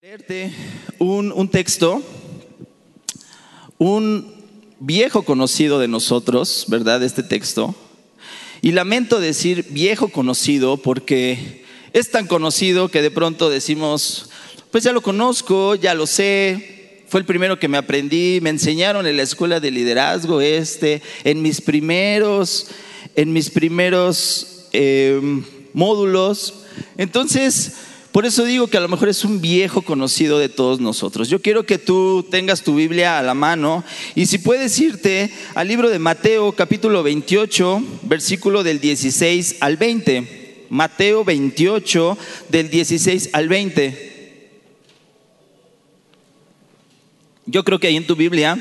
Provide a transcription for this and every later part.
leerte un, un texto, un viejo conocido de nosotros, ¿verdad? Este texto. Y lamento decir viejo conocido porque es tan conocido que de pronto decimos, pues ya lo conozco, ya lo sé, fue el primero que me aprendí, me enseñaron en la escuela de liderazgo este, en mis primeros, en mis primeros eh, módulos. Entonces, por eso digo que a lo mejor es un viejo conocido de todos nosotros. Yo quiero que tú tengas tu Biblia a la mano y si puedes irte al libro de Mateo capítulo 28, versículo del 16 al 20. Mateo 28 del 16 al 20. Yo creo que ahí en tu Biblia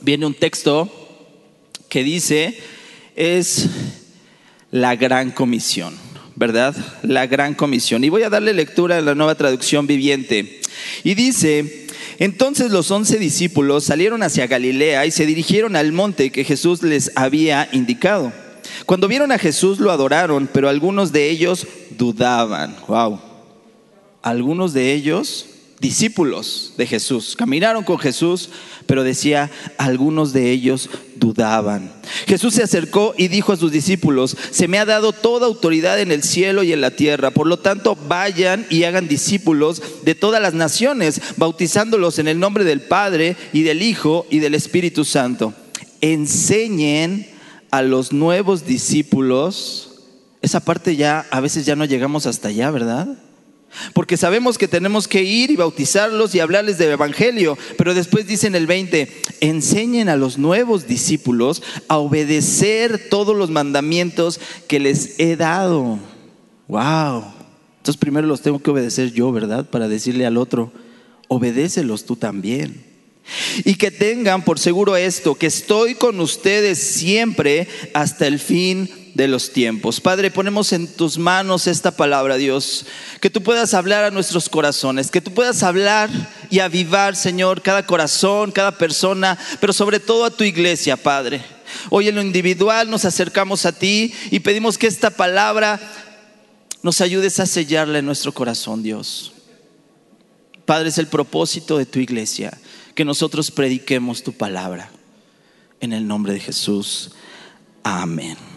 viene un texto que dice es la gran comisión. ¿Verdad? La gran comisión. Y voy a darle lectura a la nueva traducción viviente. Y dice, entonces los once discípulos salieron hacia Galilea y se dirigieron al monte que Jesús les había indicado. Cuando vieron a Jesús lo adoraron, pero algunos de ellos dudaban. Wow. Algunos de ellos discípulos de Jesús. Caminaron con Jesús, pero decía, algunos de ellos dudaban. Jesús se acercó y dijo a sus discípulos, se me ha dado toda autoridad en el cielo y en la tierra, por lo tanto vayan y hagan discípulos de todas las naciones, bautizándolos en el nombre del Padre y del Hijo y del Espíritu Santo. Enseñen a los nuevos discípulos, esa parte ya, a veces ya no llegamos hasta allá, ¿verdad? Porque sabemos que tenemos que ir y bautizarlos y hablarles del Evangelio. Pero después dice en el 20, enseñen a los nuevos discípulos a obedecer todos los mandamientos que les he dado. Wow. Entonces primero los tengo que obedecer yo, ¿verdad? Para decirle al otro, obedécelos tú también. Y que tengan por seguro esto, que estoy con ustedes siempre hasta el fin de los tiempos. Padre, ponemos en tus manos esta palabra, Dios, que tú puedas hablar a nuestros corazones, que tú puedas hablar y avivar, Señor, cada corazón, cada persona, pero sobre todo a tu iglesia, Padre. Hoy en lo individual nos acercamos a ti y pedimos que esta palabra nos ayudes a sellarla en nuestro corazón, Dios. Padre, es el propósito de tu iglesia, que nosotros prediquemos tu palabra. En el nombre de Jesús. Amén.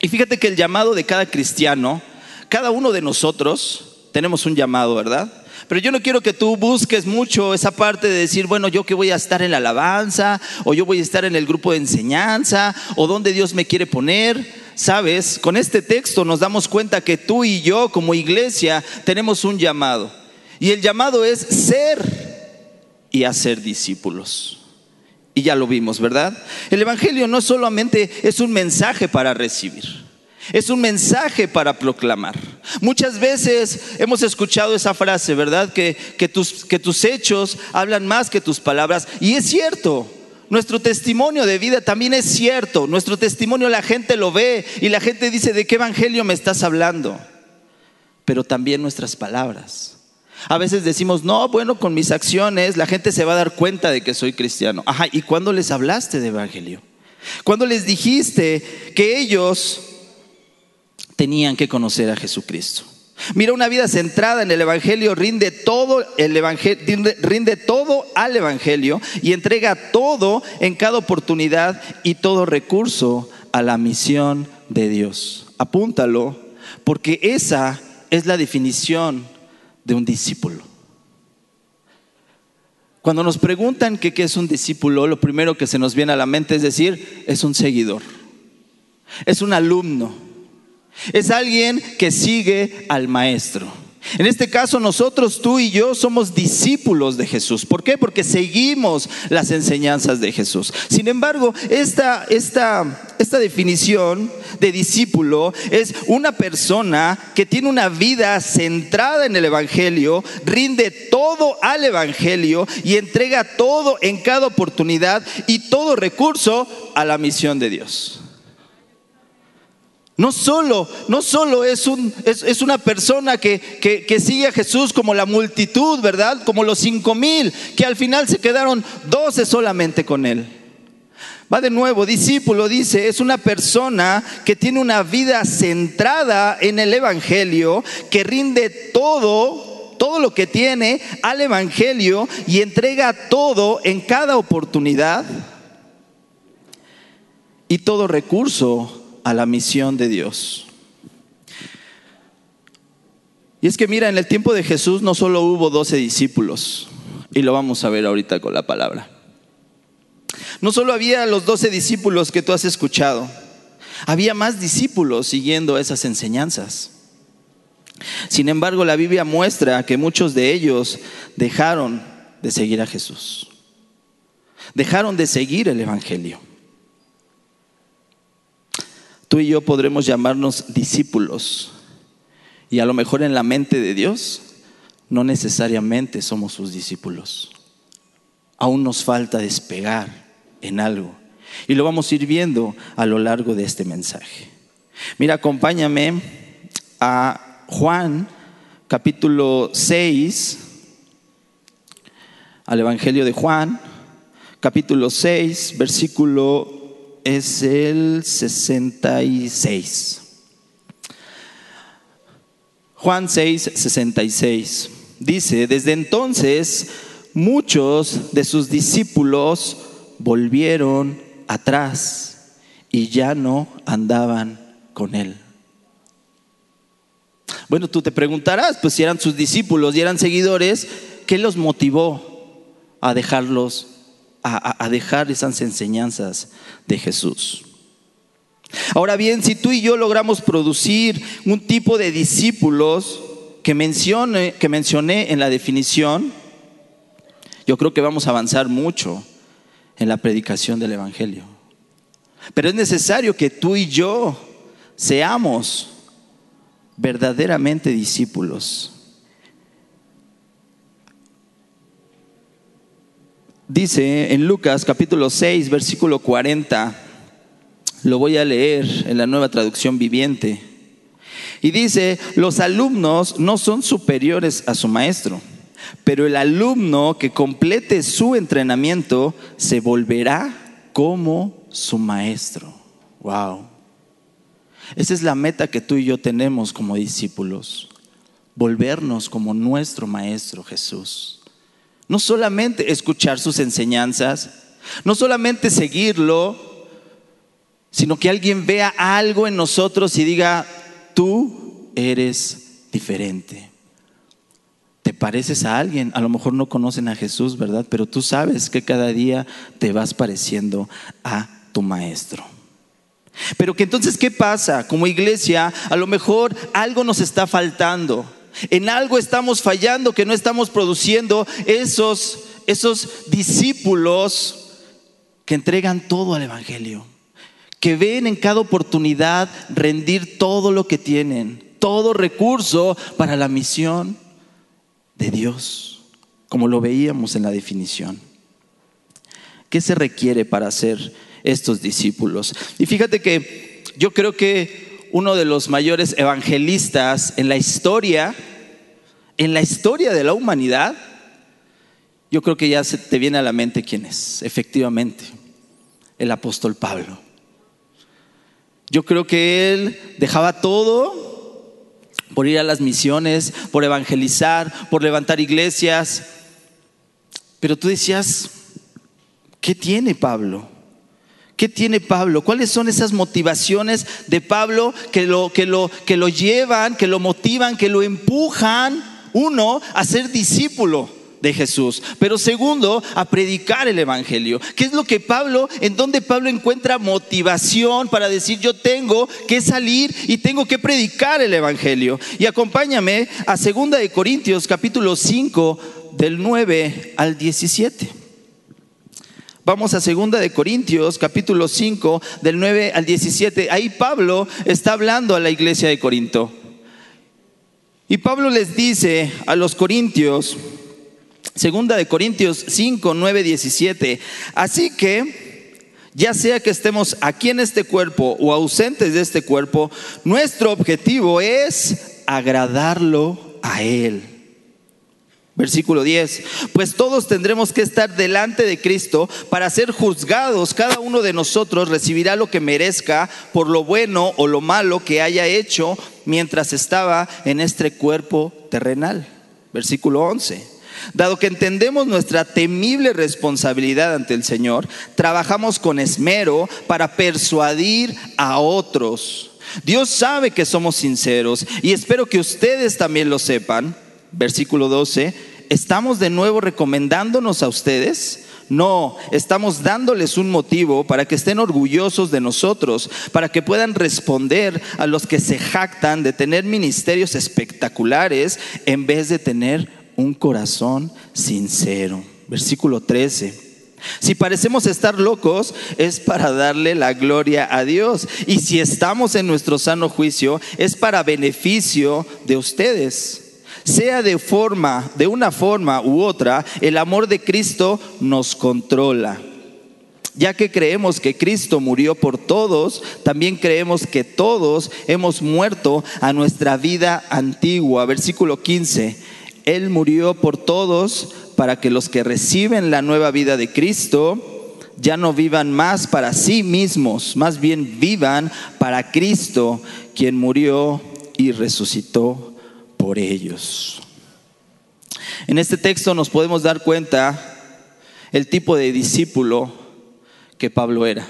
Y fíjate que el llamado de cada cristiano, cada uno de nosotros tenemos un llamado, ¿verdad? Pero yo no quiero que tú busques mucho esa parte de decir, bueno, yo que voy a estar en la alabanza, o yo voy a estar en el grupo de enseñanza, o donde Dios me quiere poner. Sabes, con este texto nos damos cuenta que tú y yo como iglesia tenemos un llamado. Y el llamado es ser y hacer discípulos. Y ya lo vimos, ¿verdad? El Evangelio no solamente es un mensaje para recibir, es un mensaje para proclamar. Muchas veces hemos escuchado esa frase, ¿verdad? Que, que, tus, que tus hechos hablan más que tus palabras. Y es cierto, nuestro testimonio de vida también es cierto. Nuestro testimonio la gente lo ve y la gente dice, ¿de qué Evangelio me estás hablando? Pero también nuestras palabras. A veces decimos, no, bueno, con mis acciones la gente se va a dar cuenta de que soy cristiano. Ajá, ¿y cuándo les hablaste de evangelio? ¿Cuándo les dijiste que ellos tenían que conocer a Jesucristo? Mira, una vida centrada en el Evangelio rinde todo, el rinde todo al Evangelio y entrega todo en cada oportunidad y todo recurso a la misión de Dios. Apúntalo, porque esa es la definición de un discípulo. Cuando nos preguntan qué es un discípulo, lo primero que se nos viene a la mente es decir, es un seguidor, es un alumno, es alguien que sigue al maestro. En este caso nosotros, tú y yo, somos discípulos de Jesús. ¿Por qué? Porque seguimos las enseñanzas de Jesús. Sin embargo, esta, esta, esta definición de discípulo es una persona que tiene una vida centrada en el Evangelio, rinde todo al Evangelio y entrega todo en cada oportunidad y todo recurso a la misión de Dios. No solo, no solo es, un, es, es una persona que, que, que, sigue a Jesús como la multitud, ¿verdad? Como los cinco mil, que al final se quedaron doce solamente con él. Va de nuevo, discípulo dice, es una persona que tiene una vida centrada en el Evangelio, que rinde todo todo lo que tiene al Evangelio y entrega todo en cada oportunidad y todo recurso a la misión de Dios. Y es que mira, en el tiempo de Jesús no solo hubo doce discípulos, y lo vamos a ver ahorita con la palabra. No solo había los doce discípulos que tú has escuchado, había más discípulos siguiendo esas enseñanzas. Sin embargo, la Biblia muestra que muchos de ellos dejaron de seguir a Jesús. Dejaron de seguir el Evangelio. Tú y yo podremos llamarnos discípulos. Y a lo mejor en la mente de Dios no necesariamente somos sus discípulos. Aún nos falta despegar en algo. Y lo vamos a ir viendo a lo largo de este mensaje. Mira, acompáñame a Juan capítulo 6, al Evangelio de Juan, capítulo 6, versículo es el 66. Juan 6, 66. Dice, desde entonces muchos de sus discípulos volvieron atrás y ya no andaban con él. Bueno, tú te preguntarás, pues si eran sus discípulos y eran seguidores, ¿qué los motivó a dejarlos, a, dejar esas enseñanzas de Jesús? Ahora bien, si tú y yo logramos producir un tipo de discípulos que, mencione, que mencioné en la definición, yo creo que vamos a avanzar mucho en la predicación del Evangelio. Pero es necesario que tú y yo seamos verdaderamente discípulos. Dice en Lucas capítulo 6, versículo 40, lo voy a leer en la nueva traducción viviente. Y dice, los alumnos no son superiores a su maestro, pero el alumno que complete su entrenamiento se volverá como su maestro. Wow. Esa es la meta que tú y yo tenemos como discípulos, volvernos como nuestro Maestro Jesús. No solamente escuchar sus enseñanzas, no solamente seguirlo, sino que alguien vea algo en nosotros y diga, tú eres diferente. Te pareces a alguien, a lo mejor no conocen a Jesús, ¿verdad? Pero tú sabes que cada día te vas pareciendo a tu Maestro. Pero que entonces, ¿qué pasa? Como iglesia, a lo mejor algo nos está faltando. En algo estamos fallando, que no estamos produciendo esos, esos discípulos que entregan todo al Evangelio, que ven en cada oportunidad rendir todo lo que tienen, todo recurso para la misión de Dios, como lo veíamos en la definición. ¿Qué se requiere para ser estos discípulos. Y fíjate que yo creo que uno de los mayores evangelistas en la historia, en la historia de la humanidad, yo creo que ya se te viene a la mente quién es, efectivamente, el apóstol Pablo. Yo creo que él dejaba todo por ir a las misiones, por evangelizar, por levantar iglesias. Pero tú decías, ¿qué tiene Pablo? ¿Qué tiene Pablo? ¿Cuáles son esas motivaciones de Pablo que lo, que lo, que lo llevan, que lo motivan, que lo empujan, uno, a ser discípulo? de Jesús, pero segundo, a predicar el Evangelio. ¿Qué es lo que Pablo, en donde Pablo encuentra motivación para decir yo tengo que salir y tengo que predicar el Evangelio? Y acompáñame a segunda de Corintios capítulo 5 del 9 al 17. Vamos a segunda de Corintios, capítulo 5, del 9 al 17. Ahí Pablo está hablando a la iglesia de Corinto. Y Pablo les dice a los corintios, segunda de Corintios 5, 9, 17, así que ya sea que estemos aquí en este cuerpo o ausentes de este cuerpo, nuestro objetivo es agradarlo a Él. Versículo 10. Pues todos tendremos que estar delante de Cristo para ser juzgados. Cada uno de nosotros recibirá lo que merezca por lo bueno o lo malo que haya hecho mientras estaba en este cuerpo terrenal. Versículo 11. Dado que entendemos nuestra temible responsabilidad ante el Señor, trabajamos con esmero para persuadir a otros. Dios sabe que somos sinceros y espero que ustedes también lo sepan. Versículo 12. ¿Estamos de nuevo recomendándonos a ustedes? No, estamos dándoles un motivo para que estén orgullosos de nosotros, para que puedan responder a los que se jactan de tener ministerios espectaculares en vez de tener un corazón sincero. Versículo 13. Si parecemos estar locos es para darle la gloria a Dios. Y si estamos en nuestro sano juicio es para beneficio de ustedes. Sea de forma, de una forma u otra, el amor de Cristo nos controla. Ya que creemos que Cristo murió por todos, también creemos que todos hemos muerto a nuestra vida antigua. Versículo 15. Él murió por todos para que los que reciben la nueva vida de Cristo ya no vivan más para sí mismos, más bien vivan para Cristo, quien murió y resucitó por ellos. En este texto nos podemos dar cuenta el tipo de discípulo que Pablo era.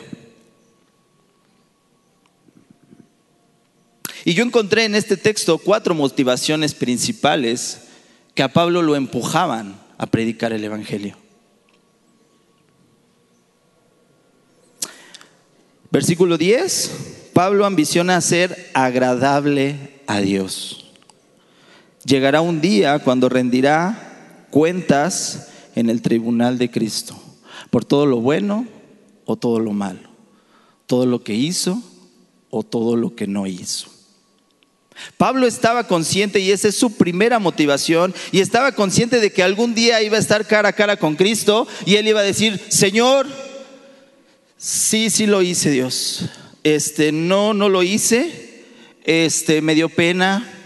Y yo encontré en este texto cuatro motivaciones principales que a Pablo lo empujaban a predicar el Evangelio. Versículo 10, Pablo ambiciona ser agradable a Dios. Llegará un día cuando rendirá cuentas en el tribunal de Cristo por todo lo bueno o todo lo malo, todo lo que hizo o todo lo que no hizo. Pablo estaba consciente y esa es su primera motivación y estaba consciente de que algún día iba a estar cara a cara con Cristo y él iba a decir, Señor, sí, sí lo hice Dios. Este, no, no lo hice. Este, me dio pena.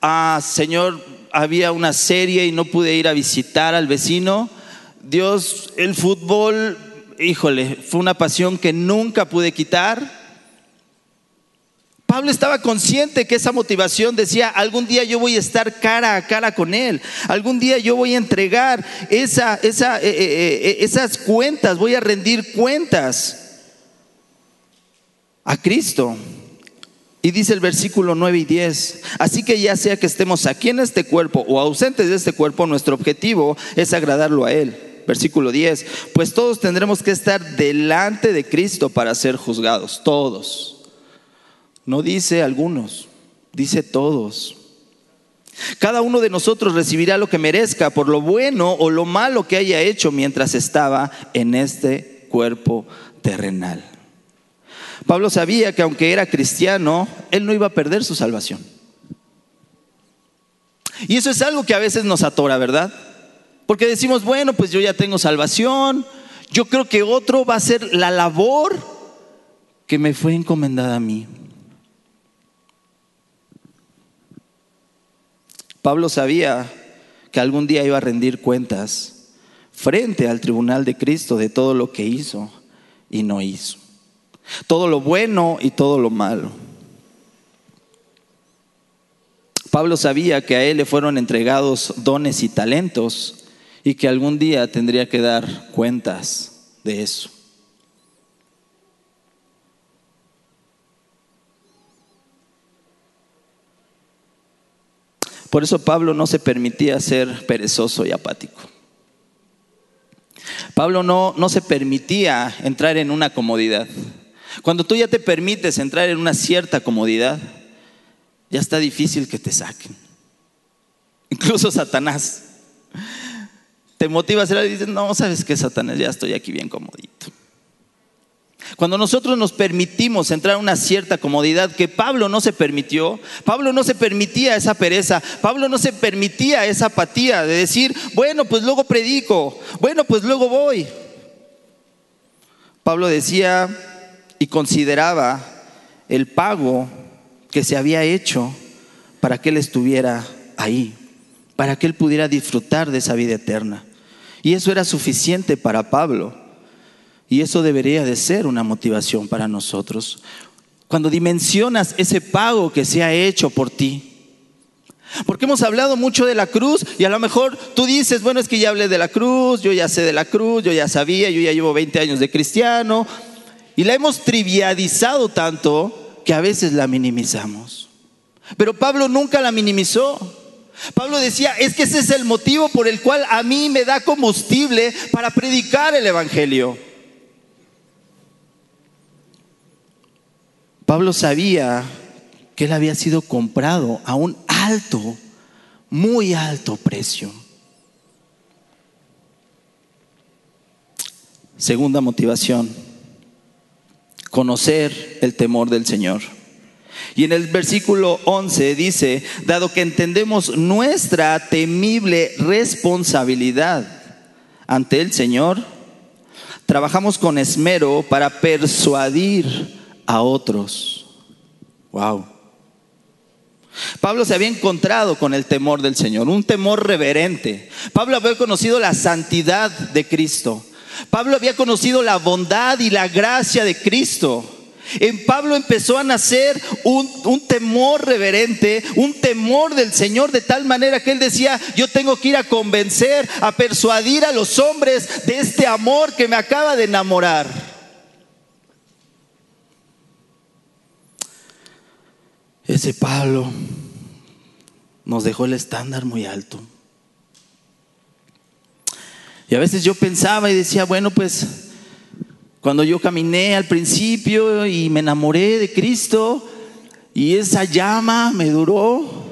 Ah, Señor, había una serie y no pude ir a visitar al vecino. Dios, el fútbol, híjole, fue una pasión que nunca pude quitar Pablo estaba consciente que esa motivación decía, algún día yo voy a estar cara a cara con Él, algún día yo voy a entregar eh, eh, eh, esas cuentas, voy a rendir cuentas a Cristo. Y dice el versículo 9 y 10, así que ya sea que estemos aquí en este cuerpo o ausentes de este cuerpo, nuestro objetivo es agradarlo a Él. Versículo 10, pues todos tendremos que estar delante de Cristo para ser juzgados, todos. No dice algunos, dice todos. Cada uno de nosotros recibirá lo que merezca por lo bueno o lo malo que haya hecho mientras estaba en este cuerpo terrenal. Pablo sabía que aunque era cristiano, él no iba a perder su salvación. Y eso es algo que a veces nos atora, ¿verdad? Porque decimos, bueno, pues yo ya tengo salvación, yo creo que otro va a ser la labor que me fue encomendada a mí. Pablo sabía que algún día iba a rendir cuentas frente al tribunal de Cristo de todo lo que hizo y no hizo. Todo lo bueno y todo lo malo. Pablo sabía que a él le fueron entregados dones y talentos y que algún día tendría que dar cuentas de eso. Por eso Pablo no se permitía ser perezoso y apático. Pablo no, no se permitía entrar en una comodidad. Cuando tú ya te permites entrar en una cierta comodidad, ya está difícil que te saquen. Incluso Satanás te motiva a hacer y dices, no, sabes qué, Satanás, ya estoy aquí bien comodito. Cuando nosotros nos permitimos entrar en una cierta comodidad que Pablo no se permitió, Pablo no se permitía esa pereza, Pablo no se permitía esa apatía de decir, bueno, pues luego predico, bueno, pues luego voy. Pablo decía y consideraba el pago que se había hecho para que él estuviera ahí, para que él pudiera disfrutar de esa vida eterna. Y eso era suficiente para Pablo. Y eso debería de ser una motivación para nosotros. Cuando dimensionas ese pago que se ha hecho por ti, Porque hemos hablado mucho de la cruz y a lo mejor tú dices, bueno, es que ya hablé de la cruz, yo ya sé de la cruz, yo ya sabía, yo ya llevo 20 años de cristiano. Y la hemos trivializado tanto que a veces la minimizamos. Pero Pablo nunca la minimizó. Pablo decía, es que ese es el motivo por el cual a mí me da combustible para predicar el Evangelio. Pablo sabía que él había sido comprado a un alto, muy alto precio. Segunda motivación, conocer el temor del Señor. Y en el versículo 11 dice, dado que entendemos nuestra temible responsabilidad ante el Señor, trabajamos con esmero para persuadir a otros. Wow. Pablo se había encontrado con el temor del Señor, un temor reverente. Pablo había conocido la santidad de Cristo. Pablo había conocido la bondad y la gracia de Cristo. En Pablo empezó a nacer un, temor reverente, un temor del Señor, de tal manera que él decía, yo tengo que ir a convencer, a persuadir a los hombres de este amor que me acaba de enamorar. Ese Pablo nos dejó el estándar muy alto. Y a veces yo pensaba y decía, bueno, pues cuando yo caminé al principio y me enamoré de Cristo y esa llama me duró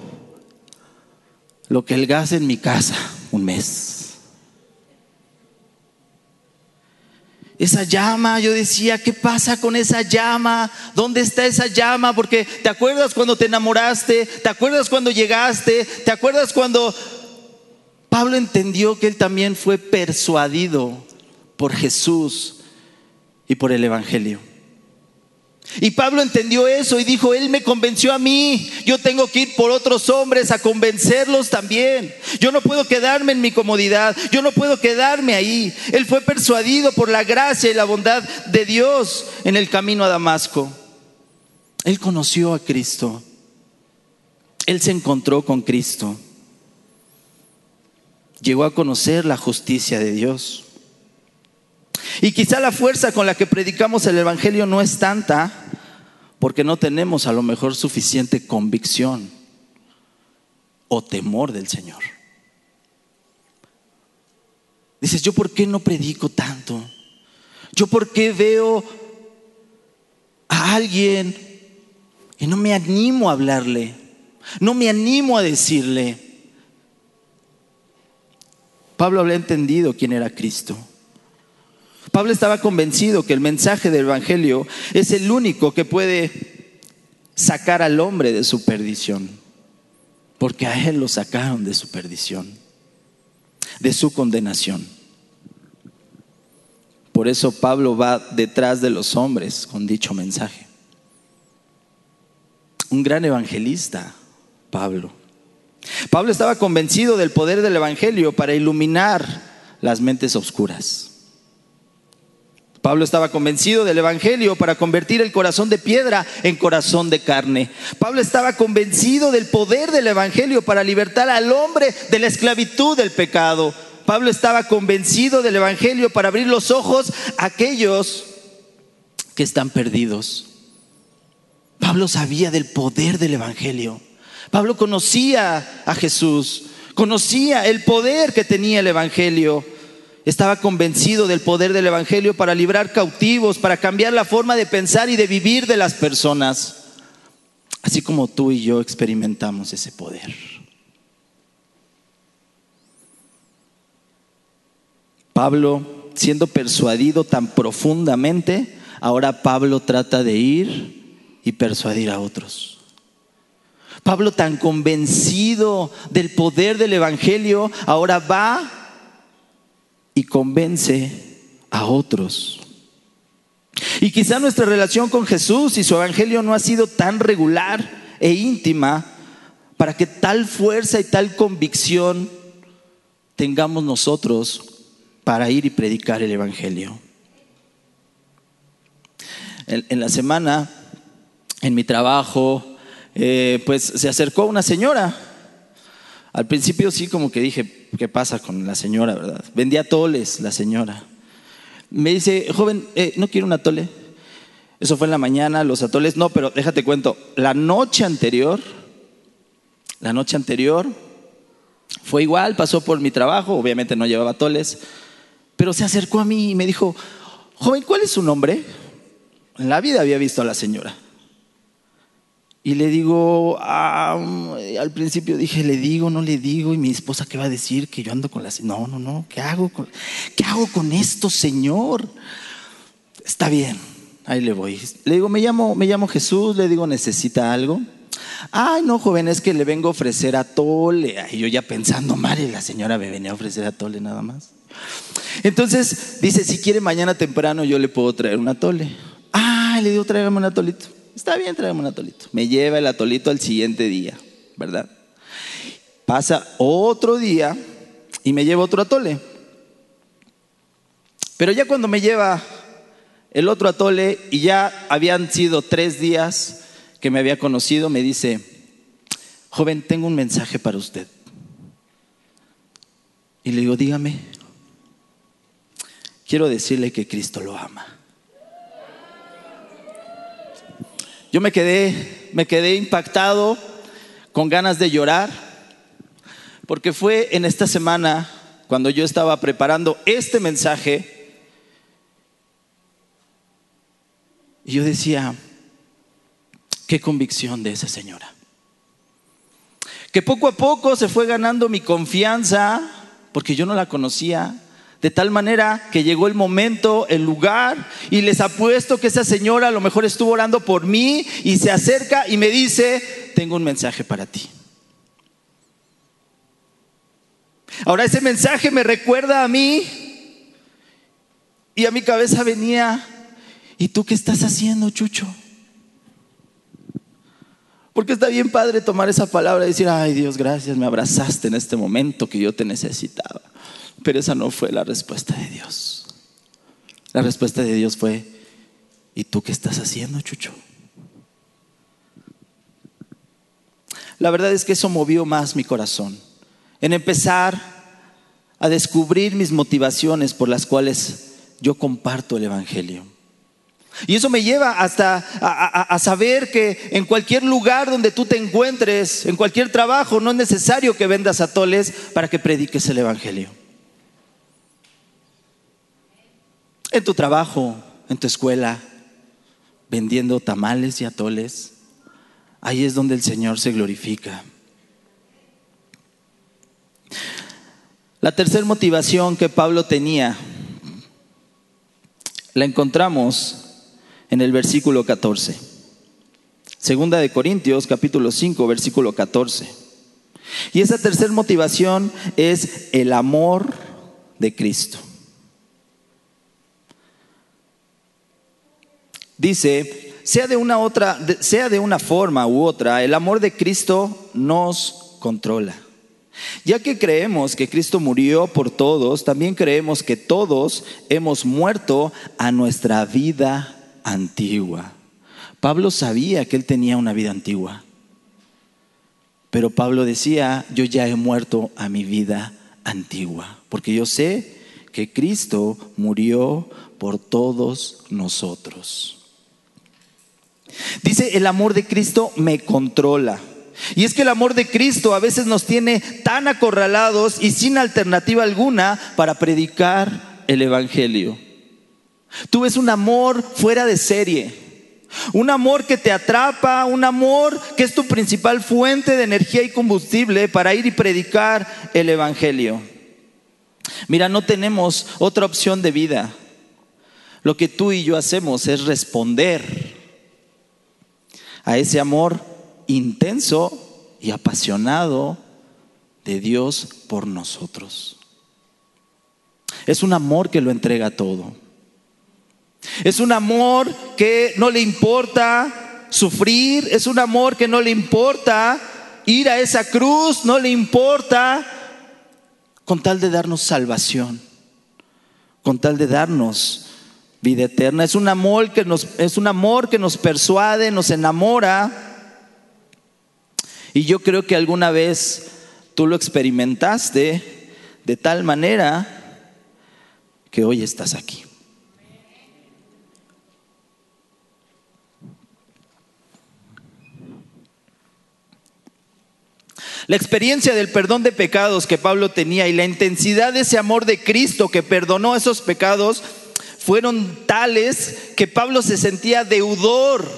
lo que el gas en mi casa, un mes. Esa llama, yo decía, ¿qué pasa con esa llama? ¿Dónde está esa llama? Porque te acuerdas cuando te enamoraste, te acuerdas cuando llegaste, te acuerdas cuando Pablo entendió que él también fue persuadido por Jesús y por el Evangelio. Y Pablo entendió eso y dijo, Él me convenció a mí, yo tengo que ir por otros hombres a convencerlos también. Yo no puedo quedarme en mi comodidad, yo no puedo quedarme ahí. Él fue persuadido por la gracia y la bondad de Dios en el camino a Damasco. Él conoció a Cristo, Él se encontró con Cristo, llegó a conocer la justicia de Dios. Y quizá la fuerza con la que predicamos el Evangelio no es tanta porque no tenemos a lo mejor suficiente convicción o temor del Señor. Dices, ¿yo por qué no predico tanto? ¿Yo por qué veo a alguien y no me animo a hablarle? No me animo a decirle. Pablo había entendido quién era Cristo. Pablo estaba convencido que el mensaje del Evangelio es el único que puede sacar al hombre de su perdición, porque a él lo sacaron de su perdición, de su condenación. Por eso Pablo va detrás de los hombres con dicho mensaje. Un gran evangelista, Pablo. Pablo estaba convencido del poder del Evangelio para iluminar las mentes oscuras. Pablo estaba convencido del Evangelio para convertir el corazón de piedra en corazón de carne. Pablo estaba convencido del poder del Evangelio para libertar al hombre de la esclavitud del pecado. Pablo estaba convencido del Evangelio para abrir los ojos a aquellos que están perdidos. Pablo sabía del poder del Evangelio. Pablo conocía a Jesús, conocía el poder que tenía el Evangelio. Estaba convencido del poder del Evangelio para librar cautivos, para cambiar la forma de pensar y de vivir de las personas, así como tú y yo experimentamos ese poder. Pablo, siendo persuadido tan profundamente, ahora Pablo trata de ir y persuadir a otros. Pablo tan convencido del poder del Evangelio, ahora va y convence a otros. Y quizá nuestra relación con Jesús y su Evangelio no ha sido tan regular e íntima para que tal fuerza y tal convicción tengamos nosotros para ir y predicar el Evangelio. En, la semana, en mi trabajo, eh, pues se acercó una señora Al principio sí como que dije, ¿qué pasa con la señora, verdad? Vendía toles la señora. Me dice, joven, eh, ¿no quiere un atole? Eso fue en la mañana, los atoles, no, pero déjate cuento, la noche anterior, la noche anterior, fue igual, pasó por mi trabajo, obviamente no llevaba atoles, pero se acercó a mí y me dijo, joven, ¿cuál es su nombre? En la vida había visto a la señora. Y le digo, ah, al principio dije, le digo, no le digo, y mi esposa, ¿qué va a decir? Que yo ando con la... No, no, no, ¿qué hago con, ¿qué hago con esto, Señor? Está bien, ahí le voy. Le digo, me llamo, me llamo Jesús, le digo, ¿necesita algo? Ay, no, joven, es que le vengo a ofrecer a Tole. Y yo ya pensando, madre, la señora me venía a ofrecer a Tole nada más. Entonces dice, si quiere mañana temprano yo le puedo traer un atole. Ah, le digo, tráigame un atolito. Está bien, tráeme un atolito. Me lleva el atolito al siguiente día, ¿verdad? Pasa otro día y me lleva otro atole. Pero ya cuando me lleva el otro atole y ya habían sido tres días que me había conocido, me dice, joven, tengo un mensaje para usted. Y le digo, dígame, quiero decirle que Cristo lo ama. Yo me quedé, me quedé impactado, con ganas de llorar, porque fue en esta semana cuando yo estaba preparando este mensaje y yo decía, qué convicción de esa señora. Que poco a poco se fue ganando mi confianza, porque yo no la conocía, de tal manera que llegó el momento, el lugar, y les apuesto que esa señora a lo mejor estuvo orando por mí y se acerca y me dice, tengo un mensaje para ti. Ahora ese mensaje me recuerda a mí y a mi cabeza venía, ¿y tú qué estás haciendo, Chucho? Porque está bien padre tomar esa palabra y decir, ay Dios, gracias, me abrazaste en este momento que yo te necesitaba. Pero esa no fue la respuesta de Dios. La respuesta de Dios fue, ¿y tú qué estás haciendo, Chucho? La verdad es que eso movió más mi corazón. En empezar a descubrir mis motivaciones por las cuales yo comparto el Evangelio. Y eso me lleva hasta a, saber que en cualquier lugar donde tú te encuentres, en cualquier trabajo, no es necesario que vendas atoles para que prediques el Evangelio. En tu trabajo, en tu escuela, vendiendo tamales y atoles. Ahí es donde el Señor se glorifica. La tercera motivación que Pablo tenía la encontramos en el versículo 14. Segunda de Corintios, capítulo 5, versículo 14. Y esa tercera motivación es el amor de Cristo. Dice, sea de una otra, sea de una forma u otra, el amor de Cristo nos controla. Ya que creemos que Cristo murió por todos, también creemos que todos hemos muerto a nuestra vida antigua. Pablo sabía que él tenía una vida antigua. Pero Pablo decía, yo ya he muerto a mi vida antigua, porque yo sé que Cristo murió por todos nosotros. Dice, el amor de Cristo me controla. Y es que el amor de Cristo a veces nos tiene tan acorralados y sin alternativa alguna para predicar el Evangelio. Tú ves un amor fuera de serie. Un amor que te atrapa, un amor que es tu principal fuente de energía y combustible para ir y predicar el Evangelio. Mira, no tenemos otra opción de vida. Lo que tú y yo hacemos es responder a ese amor intenso y apasionado de Dios por nosotros. Es un amor que lo entrega todo. Es un amor que no le importa sufrir, es un amor que no le importa ir a esa cruz, no le importa con tal de darnos salvación, con tal de darnos vida eterna. Es un amor que nos, es un amor que nos persuade, nos enamora. Y yo creo que alguna vez Tú lo experimentaste de tal manera que hoy estás aquí. La experiencia del perdón de pecados que Pablo tenía y la intensidad de ese amor de Cristo que perdonó esos pecados fueron tales que Pablo se sentía deudor,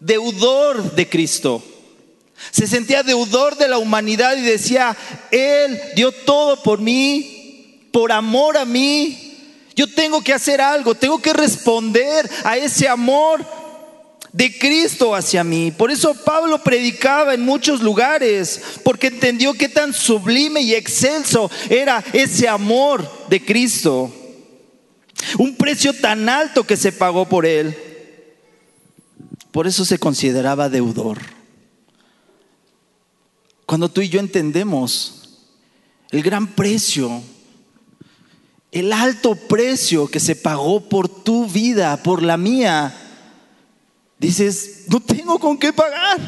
deudor de Cristo. Se sentía deudor de la humanidad y decía, Él dio todo por mí, por amor a mí. Yo tengo que hacer algo, tengo que responder a ese amor de Cristo hacia mí. Por eso Pablo predicaba en muchos lugares, porque entendió qué tan sublime y excelso era ese amor de Cristo. Un precio tan alto que se pagó por él. Por eso se consideraba deudor. Cuando tú y yo entendemos el gran precio, el alto precio que se pagó por tu vida, por la mía, dices, no tengo con qué pagar,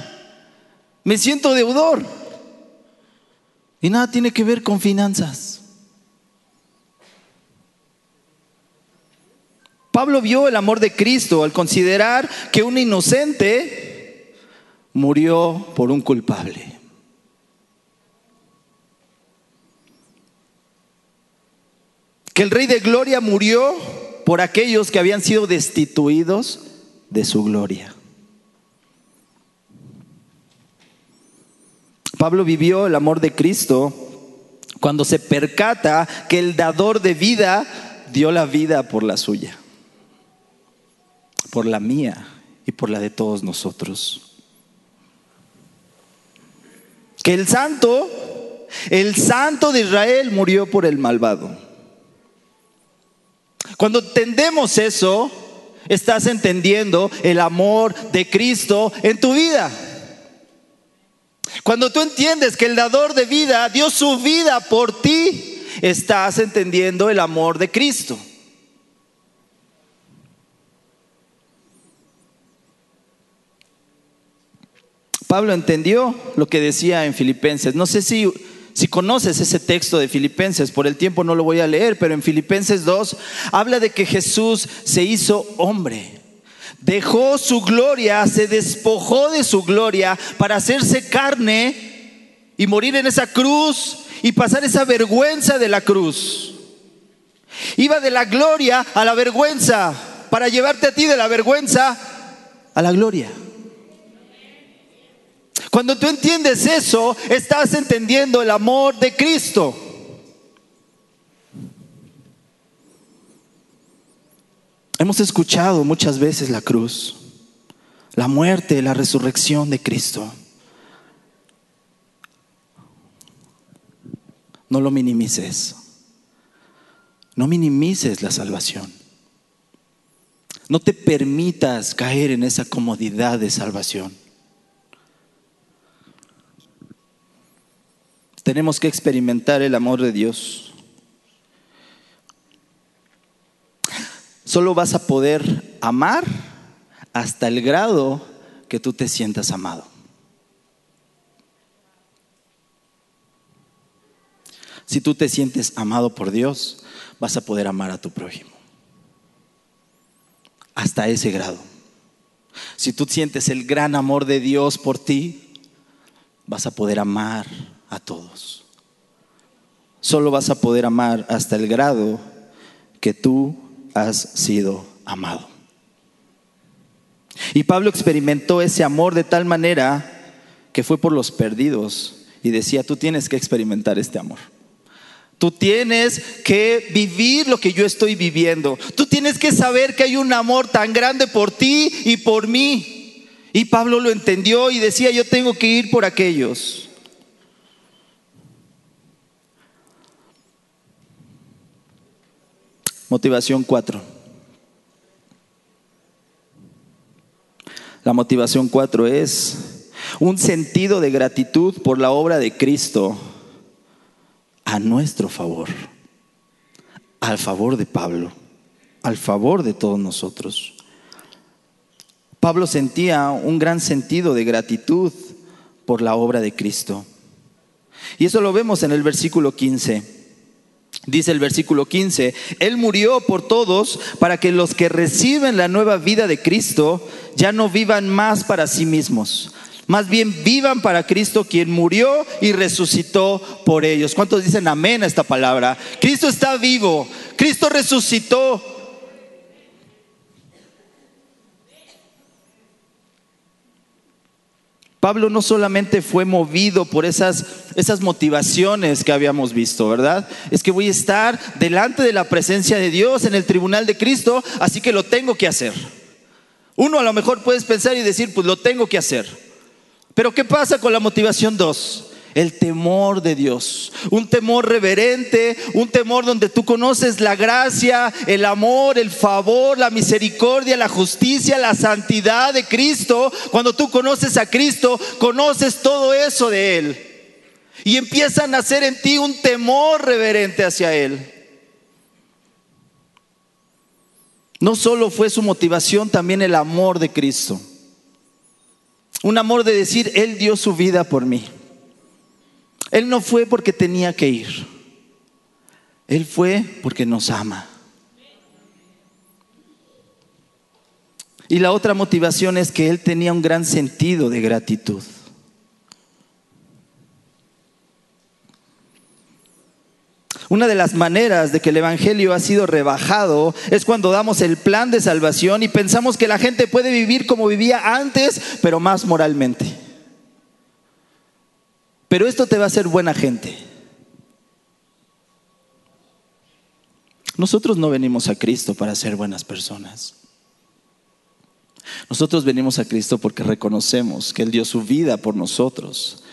me siento deudor. Y nada tiene que ver con finanzas. Pablo vio el amor de Cristo al considerar que un inocente murió por un culpable. Que el Rey de Gloria murió por aquellos que habían sido destituidos de su gloria. Pablo vivió el amor de Cristo cuando se percata que el dador de vida dio la vida por la suya, por la mía y por la de todos nosotros. Que el santo, el santo de Israel murió por el malvado. Cuando entendemos eso, estás entendiendo el amor de Cristo en tu vida. Cuando tú entiendes que el dador de vida dio su vida por ti, estás entendiendo el amor de Cristo. Pablo entendió lo que decía en Filipenses. No sé si si conoces ese texto de Filipenses, por el tiempo no lo voy a leer, pero en Filipenses 2 habla de que Jesús se hizo hombre. Dejó su gloria, se despojó de su gloria para hacerse carne y morir en esa cruz y pasar esa vergüenza de la cruz. Iba de la gloria a la vergüenza para llevarte a ti de la vergüenza a la gloria. Cuando tú entiendes eso, estás entendiendo el amor de Cristo. Hemos escuchado muchas veces la cruz, la muerte, la resurrección de Cristo. No lo minimices. No minimices la salvación. No te permitas caer en esa comodidad de salvación. Tenemos que experimentar el amor de Dios. Solo vas a poder amar hasta el grado que tú te sientas amado. Si tú te sientes amado por Dios, vas a poder amar a tu prójimo. Hasta ese grado. Si tú sientes el gran amor de Dios por ti, vas a poder amar a todos. Solo vas a poder amar hasta el grado que tú has sido amado. Y Pablo experimentó ese amor de tal manera que fue por los perdidos y decía, tú tienes que experimentar este amor. Tú tienes que vivir lo que yo estoy viviendo. Tú tienes que saber que hay un amor tan grande por ti y por mí. Y Pablo lo entendió y decía, yo tengo que ir por aquellos. Motivación 4. La motivación 4 es un sentido de gratitud por la obra de Cristo a nuestro favor, al favor de Pablo, al favor de todos nosotros. Pablo sentía un gran sentido de gratitud por la obra de Cristo. Y eso lo vemos en el versículo 15. Dice el versículo 15, Él murió por todos para que los que reciben la nueva vida de Cristo ya no vivan más para sí mismos. Más bien vivan para Cristo quien murió y resucitó por ellos. ¿Cuántos dicen amén a esta palabra? Cristo está vivo, Cristo resucitó, Pablo no solamente fue movido por esas, esas motivaciones que habíamos visto, ¿verdad? Es que voy a estar delante de la presencia de Dios en el tribunal de Cristo, así que lo tengo que hacer. Uno a lo mejor puedes pensar y decir, pues lo tengo que hacer. Pero ¿qué pasa con la motivación dos? El temor de Dios, un temor reverente, un temor donde tú conoces la gracia, el amor, el favor, la misericordia, la justicia, la santidad de Cristo. Cuando tú conoces a Cristo, conoces todo eso de Él. Y empieza a nacer en ti un temor reverente hacia Él. No solo fue su motivación, también el amor de Cristo. Un amor de decir, Él dio su vida por mí. Él no fue porque tenía que ir. Él fue porque nos ama. Y la otra motivación es que Él tenía un gran sentido de gratitud. Una de las maneras de que el Evangelio ha sido rebajado es cuando damos el plan de salvación y pensamos que la gente puede vivir como vivía antes, pero más moralmente. Pero esto te va a hacer buena gente. Nosotros no venimos a Cristo para ser buenas personas. Nosotros venimos a Cristo porque reconocemos que Él dio su vida por nosotros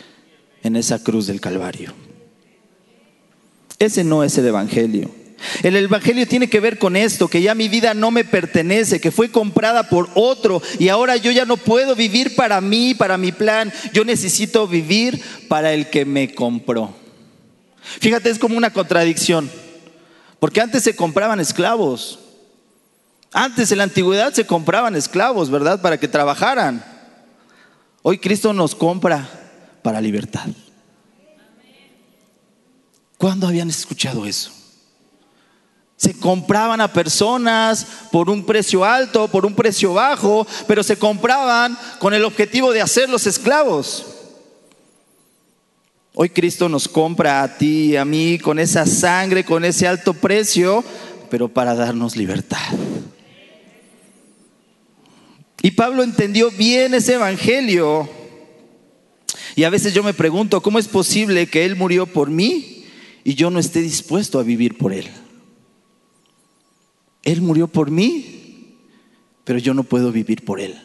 en esa cruz del Calvario. Ese no es el Evangelio. El Evangelio tiene que ver con esto, que ya mi vida no me pertenece, que fue comprada por otro y ahora yo ya no puedo vivir para mí, para mi plan, yo necesito vivir para el que me compró. Fíjate, es como una contradicción, porque antes se compraban esclavos, antes en la antigüedad se compraban esclavos, ¿verdad? Para que trabajaran. Hoy Cristo nos compra para libertad. ¿Cuándo habían escuchado eso? Se compraban a personas por un precio alto, por un precio bajo, pero se compraban con el objetivo de hacerlos esclavos. Hoy Cristo nos compra a ti y a mí con esa sangre, con ese alto precio, pero para darnos libertad. Y Pablo entendió bien ese evangelio. Y a veces yo me pregunto, ¿cómo es posible que Él murió por mí y yo no esté dispuesto a vivir por Él? Él murió por mí, pero yo no puedo vivir por Él.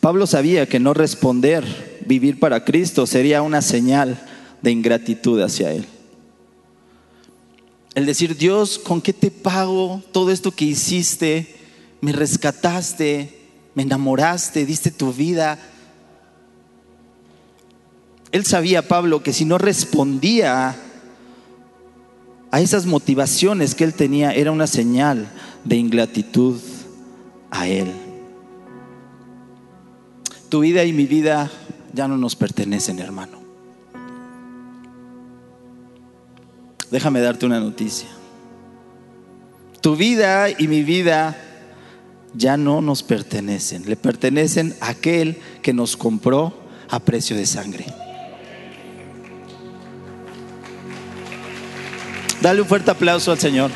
Pablo sabía que no responder, vivir para Cristo, sería una señal de ingratitud hacia Él. El decir, Dios, ¿con qué te pago todo esto que hiciste? Me rescataste, me enamoraste, diste tu vida. Él sabía, Pablo, que si no respondía a esas motivaciones que él tenía, era una señal de ingratitud a él. Tu vida y mi vida ya no nos pertenecen, hermano. Déjame darte una noticia. Tu vida y mi vida ya no nos pertenecen, le pertenecen a aquel que nos compró a precio de sangre. Dale un fuerte aplauso al Señor.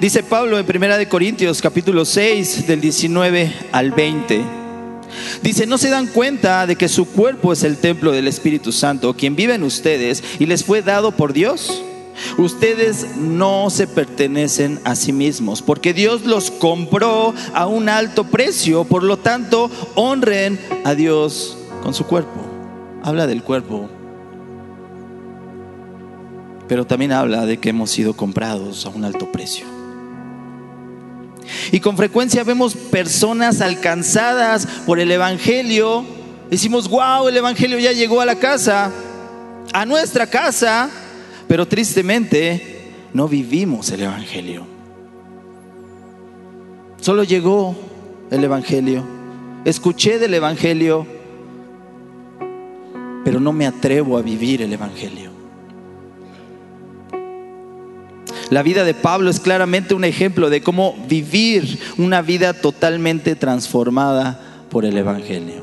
Dice Pablo en Primera de Corintios capítulo 6 del 19 al 20. Dice, ¿no se dan cuenta de que su cuerpo es el templo del Espíritu Santo, quien vive en ustedes y les fue dado por Dios? Ustedes no se pertenecen a sí mismos, porque Dios los compró a un alto precio, por lo tanto, honren a Dios con su cuerpo. Habla del cuerpo, pero también habla de que hemos sido comprados a un alto precio. Y con frecuencia vemos personas alcanzadas por el Evangelio. Decimos, wow, el Evangelio ya llegó a la casa, a nuestra casa, pero tristemente no vivimos el Evangelio. Solo llegó el Evangelio, escuché del Evangelio, pero no me atrevo a vivir el Evangelio. La vida de Pablo es claramente un ejemplo de cómo vivir una vida totalmente transformada por el Evangelio.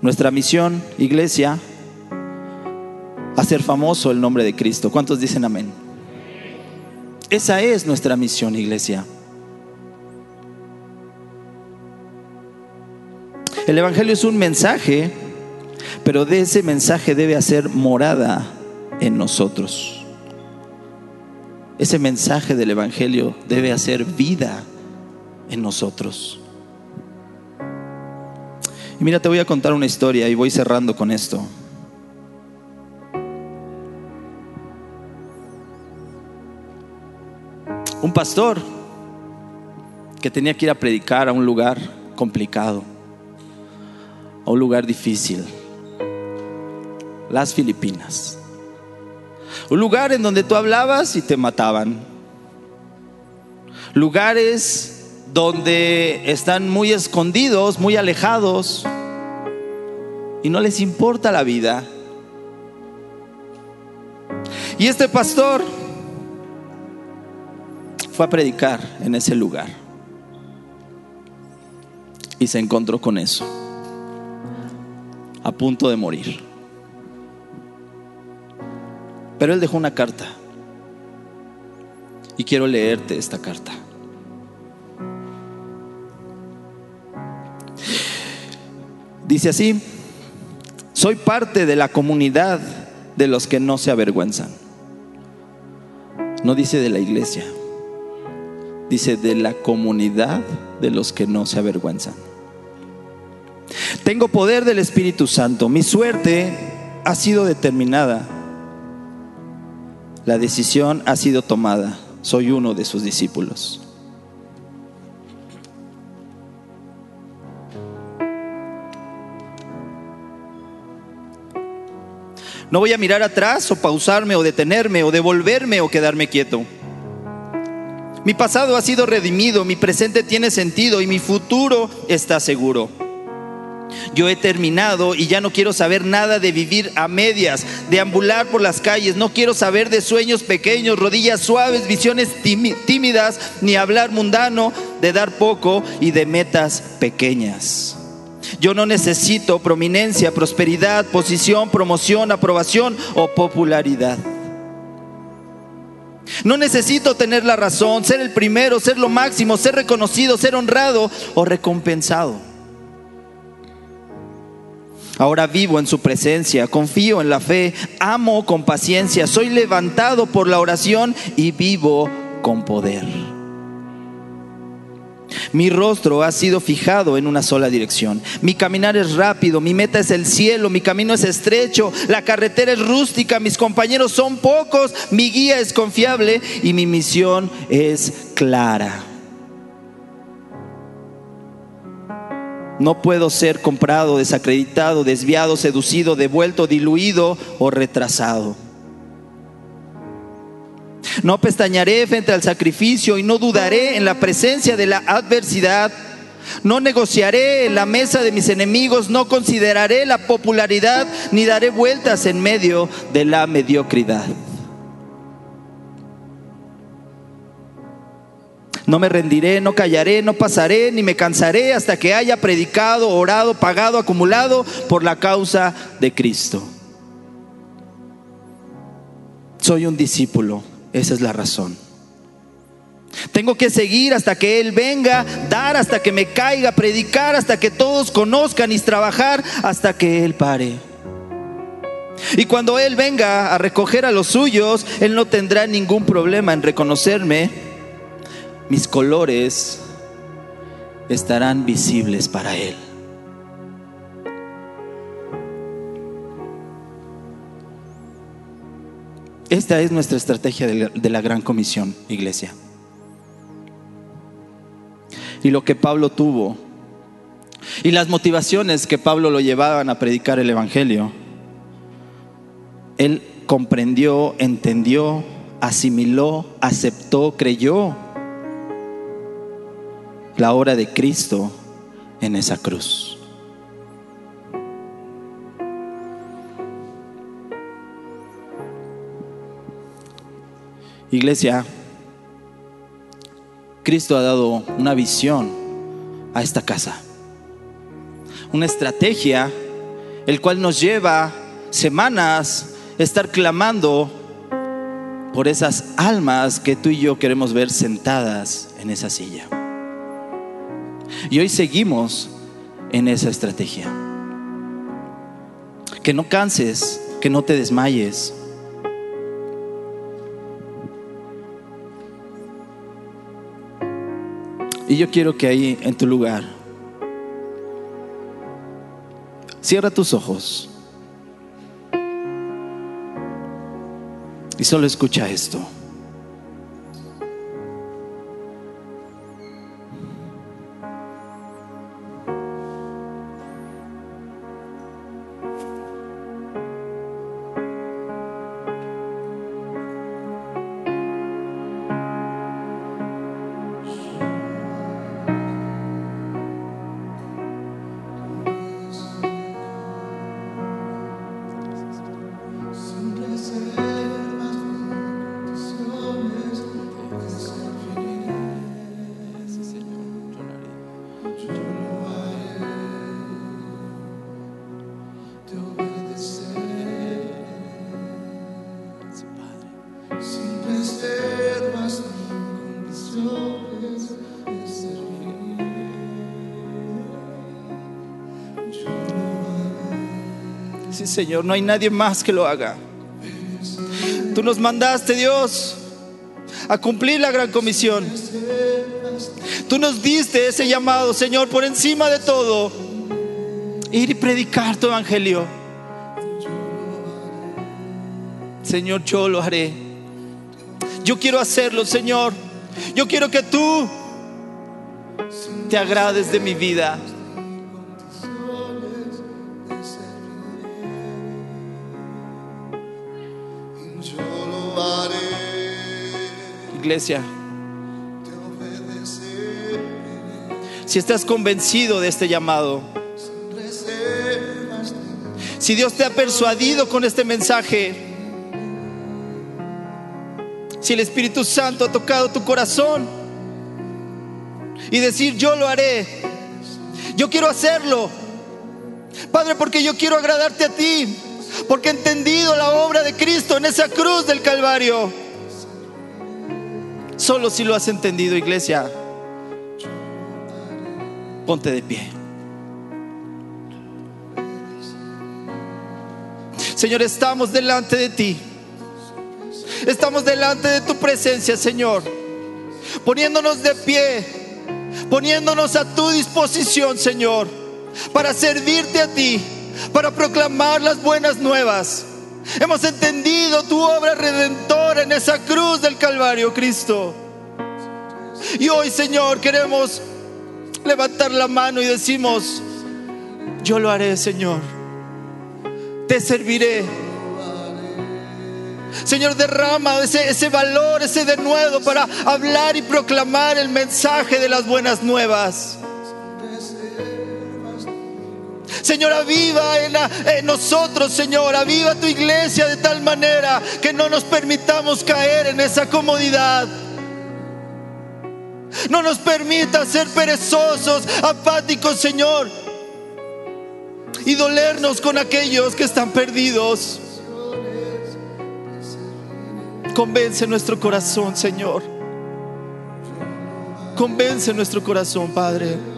Nuestra misión, iglesia, hacer famoso el nombre de Cristo. ¿Cuántos dicen amén? Esa es nuestra misión, iglesia. El Evangelio es un mensaje, pero de ese mensaje debe hacer morada en nosotros. Ese mensaje del Evangelio debe hacer vida en nosotros. Y mira, te voy a contar una historia y voy cerrando con esto. Un pastor que tenía que ir a predicar a un lugar complicado, a un lugar difícil, las Filipinas. Un lugar en donde tú hablabas y te mataban. Lugares donde están muy escondidos, muy alejados y no les importa la vida. Y este pastor fue a predicar en ese lugar y se encontró con eso, a punto de morir. Pero él dejó una carta y quiero leerte esta carta. Dice así, soy parte de la comunidad de los que no se avergüenzan. No dice de la iglesia, dice de la comunidad de los que no se avergüenzan. Tengo poder del Espíritu Santo, mi suerte ha sido determinada, la decisión ha sido tomada, soy uno de sus discípulos. No voy a mirar atrás o pausarme o detenerme o devolverme o quedarme quieto. Mi pasado ha sido redimido, mi presente tiene sentido y mi futuro está seguro. Yo he terminado y ya no quiero saber nada de vivir a medias, de ambular por las calles, no quiero saber de sueños pequeños, rodillas suaves, visiones tímidas, ni hablar mundano, de dar poco y de metas pequeñas. Yo no necesito prominencia, prosperidad, posición, promoción, aprobación o popularidad. No necesito tener la razón, ser el primero, ser lo máximo, ser reconocido, ser honrado o recompensado. Ahora vivo en su presencia, confío en la fe, amo con paciencia, soy levantado por la oración y vivo con poder. Mi rostro ha sido fijado en una sola dirección. Mi caminar es rápido, mi meta es el cielo, mi camino es estrecho, la carretera es rústica, mis compañeros son pocos, mi guía es confiable y mi misión es clara. No puedo ser comprado, desacreditado, desviado, seducido, devuelto, diluido o retrasado. No pestañaré frente al sacrificio y no dudaré en la presencia de la adversidad. No negociaré en la mesa de mis enemigos, no consideraré la popularidad ni daré vueltas en medio de la mediocridad. No me rendiré, no callaré, no pasaré, ni me cansaré hasta que haya predicado, orado, pagado, acumulado por la causa de Cristo. Soy un discípulo esa es la razón. Tengo que seguir hasta que Él venga, dar hasta que me caiga, predicar hasta que todos conozcan y trabajar hasta que Él pare. Y cuando Él venga a recoger a los suyos, Él no tendrá ningún problema en reconocerme. Mis colores estarán visibles para Él. Esta es nuestra estrategia de la, gran comisión, iglesia. Y lo que Pablo tuvo y las motivaciones que Pablo lo llevaban a predicar el Evangelio, él comprendió, entendió, asimiló, aceptó, creyó la obra de Cristo en esa cruz. Iglesia, Cristo ha dado una visión a esta casa, una estrategia, el cual nos lleva semanas estar clamando por esas almas que tú y yo queremos ver sentadas en esa silla. Y hoy seguimos en esa estrategia. Que no canses, que no te desmayes. Y yo quiero que ahí en tu lugar, cierra tus ojos y solo escucha esto. Señor, no hay nadie más que lo haga. Tú nos mandaste, Dios, a cumplir la gran comisión. Tú nos diste ese llamado, Señor, por encima de todo. Ir y predicar tu evangelio. Señor, yo lo haré. Yo quiero hacerlo, Señor. Yo quiero que tú te agrades de mi vida. Iglesia, si estás convencido de este llamado, si Dios te ha persuadido con este mensaje, si el Espíritu Santo ha tocado tu corazón y decir, yo lo haré, yo quiero hacerlo, Padre, porque yo quiero agradarte a ti, porque he entendido la obra de Cristo en esa cruz del Calvario. Solo si lo has entendido, iglesia, ponte de pie. Señor, estamos delante de ti. Estamos delante de tu presencia, Señor. Poniéndonos de pie, poniéndonos a tu disposición, Señor, para servirte a ti, para proclamar las buenas nuevas. Hemos entendido tu obra redentora en esa cruz del Calvario, Cristo. Y hoy, Señor, queremos levantar la mano y decimos, yo lo haré, Señor. Te serviré. Señor, derrama ese, ese valor, ese denuedo para hablar y proclamar el mensaje de las buenas nuevas. Señor, aviva en, nosotros, Señor, aviva tu iglesia de tal manera que no nos permitamos caer en esa comodidad. No nos permita ser perezosos, apáticos, Señor, y dolernos con aquellos que están perdidos. Convence nuestro corazón, Señor. Convence nuestro corazón, Padre.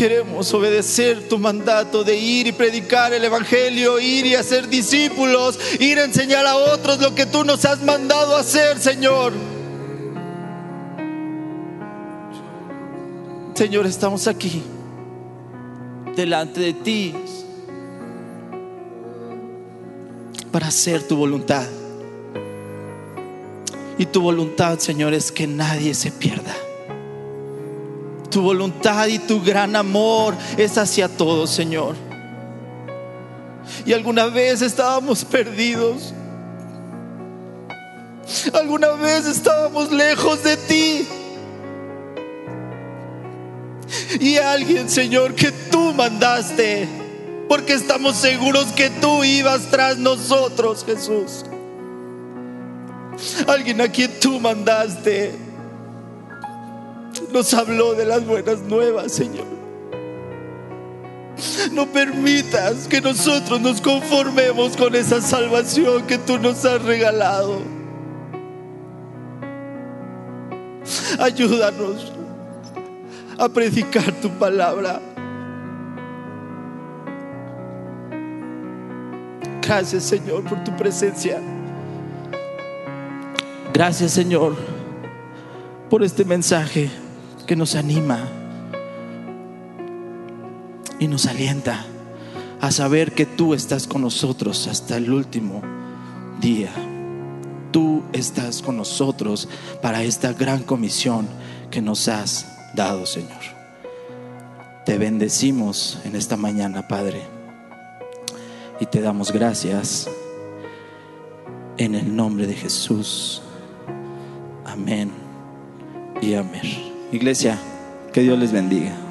Queremos obedecer tu mandato de ir y predicar el Evangelio, ir y hacer discípulos, ir a enseñar a otros lo que tú nos has mandado hacer, Señor. Señor, estamos aquí, delante de ti. para hacer tu voluntad. Y tu voluntad, Señor, es que nadie se pierda. Tu voluntad y tu gran amor es hacia todos, Señor. Y alguna vez estábamos perdidos. Alguna vez estábamos lejos de ti. Y alguien, Señor, que tú mandaste, porque estamos seguros que tú ibas tras nosotros, Jesús. Alguien a quien tú mandaste nos habló de las buenas nuevas, Señor. No permitas que nosotros nos conformemos con esa salvación que tú nos has regalado. Ayúdanos a predicar tu palabra. Gracias Señor por tu presencia. Gracias Señor por este mensaje que nos anima y nos alienta a saber que tú estás con nosotros hasta el último día. Tú estás con nosotros para esta gran comisión que nos has dado, Señor. Te bendecimos en esta mañana, Padre, y te damos gracias en el nombre de Jesús. Amén y amén. Iglesia, que Dios les bendiga.